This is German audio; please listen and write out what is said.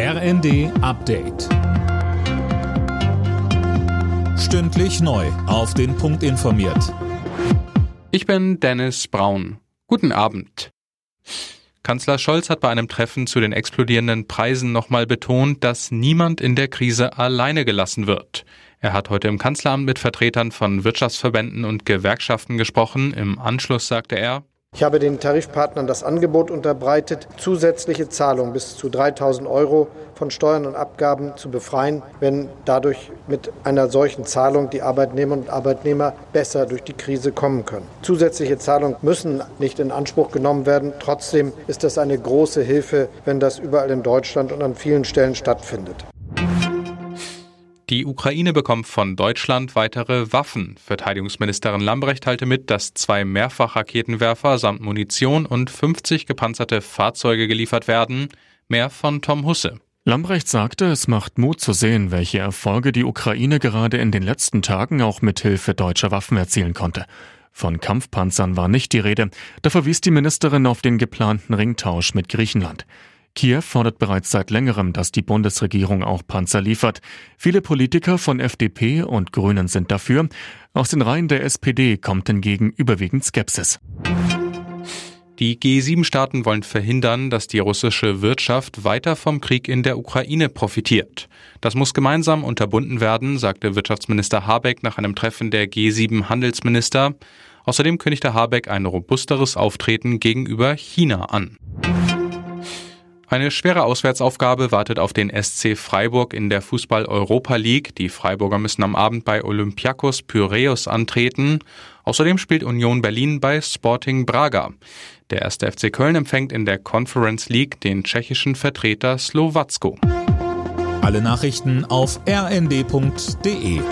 RND Update. Stündlich neu. Auf den Punkt informiert. Ich bin Dennis Braun. Guten Abend. Kanzler Scholz hat bei einem Treffen zu den explodierenden Preisen nochmal betont, dass niemand in der Krise alleine gelassen wird. Er hat heute im Kanzleramt mit Vertretern von Wirtschaftsverbänden und Gewerkschaften gesprochen. Im Anschluss sagte er, ich habe den Tarifpartnern das Angebot unterbreitet, zusätzliche Zahlungen bis zu 3000 Euro von Steuern und Abgaben zu befreien, wenn dadurch mit einer solchen Zahlung die Arbeitnehmerinnen und Arbeitnehmer besser durch die Krise kommen können. Zusätzliche Zahlungen müssen nicht in Anspruch genommen werden. Trotzdem ist das eine große Hilfe, wenn das überall in Deutschland und an vielen Stellen stattfindet. Die Ukraine bekommt von Deutschland weitere Waffen. Verteidigungsministerin Lambrecht teilte mit, dass zwei Mehrfachraketenwerfer samt Munition und 50 gepanzerte Fahrzeuge geliefert werden. Mehr von Tom Husse. Lambrecht sagte, es macht Mut zu sehen, welche Erfolge die Ukraine gerade in den letzten Tagen auch mit Hilfe deutscher Waffen erzielen konnte. Von Kampfpanzern war nicht die Rede. Da verwies die Ministerin auf den geplanten Ringtausch mit Griechenland. Kiew fordert bereits seit längerem, dass die Bundesregierung auch Panzer liefert. Viele Politiker von FDP und Grünen sind dafür. Aus den Reihen der SPD kommt hingegen überwiegend Skepsis. Die G7-Staaten wollen verhindern, dass die russische Wirtschaft weiter vom Krieg in der Ukraine profitiert. Das muss gemeinsam unterbunden werden, sagte Wirtschaftsminister Habeck nach einem Treffen der G7-Handelsminister. Außerdem kündigte Habeck ein robusteres Auftreten gegenüber China an. Eine schwere Auswärtsaufgabe wartet auf den SC Freiburg in der Fußball-Europa League. Die Freiburger müssen am Abend bei Olympiakos Pyreus antreten. Außerdem spielt Union Berlin bei Sporting Braga. Der erste FC Köln empfängt in der Conference League den tschechischen Vertreter Slowacko. Alle Nachrichten auf rnd.de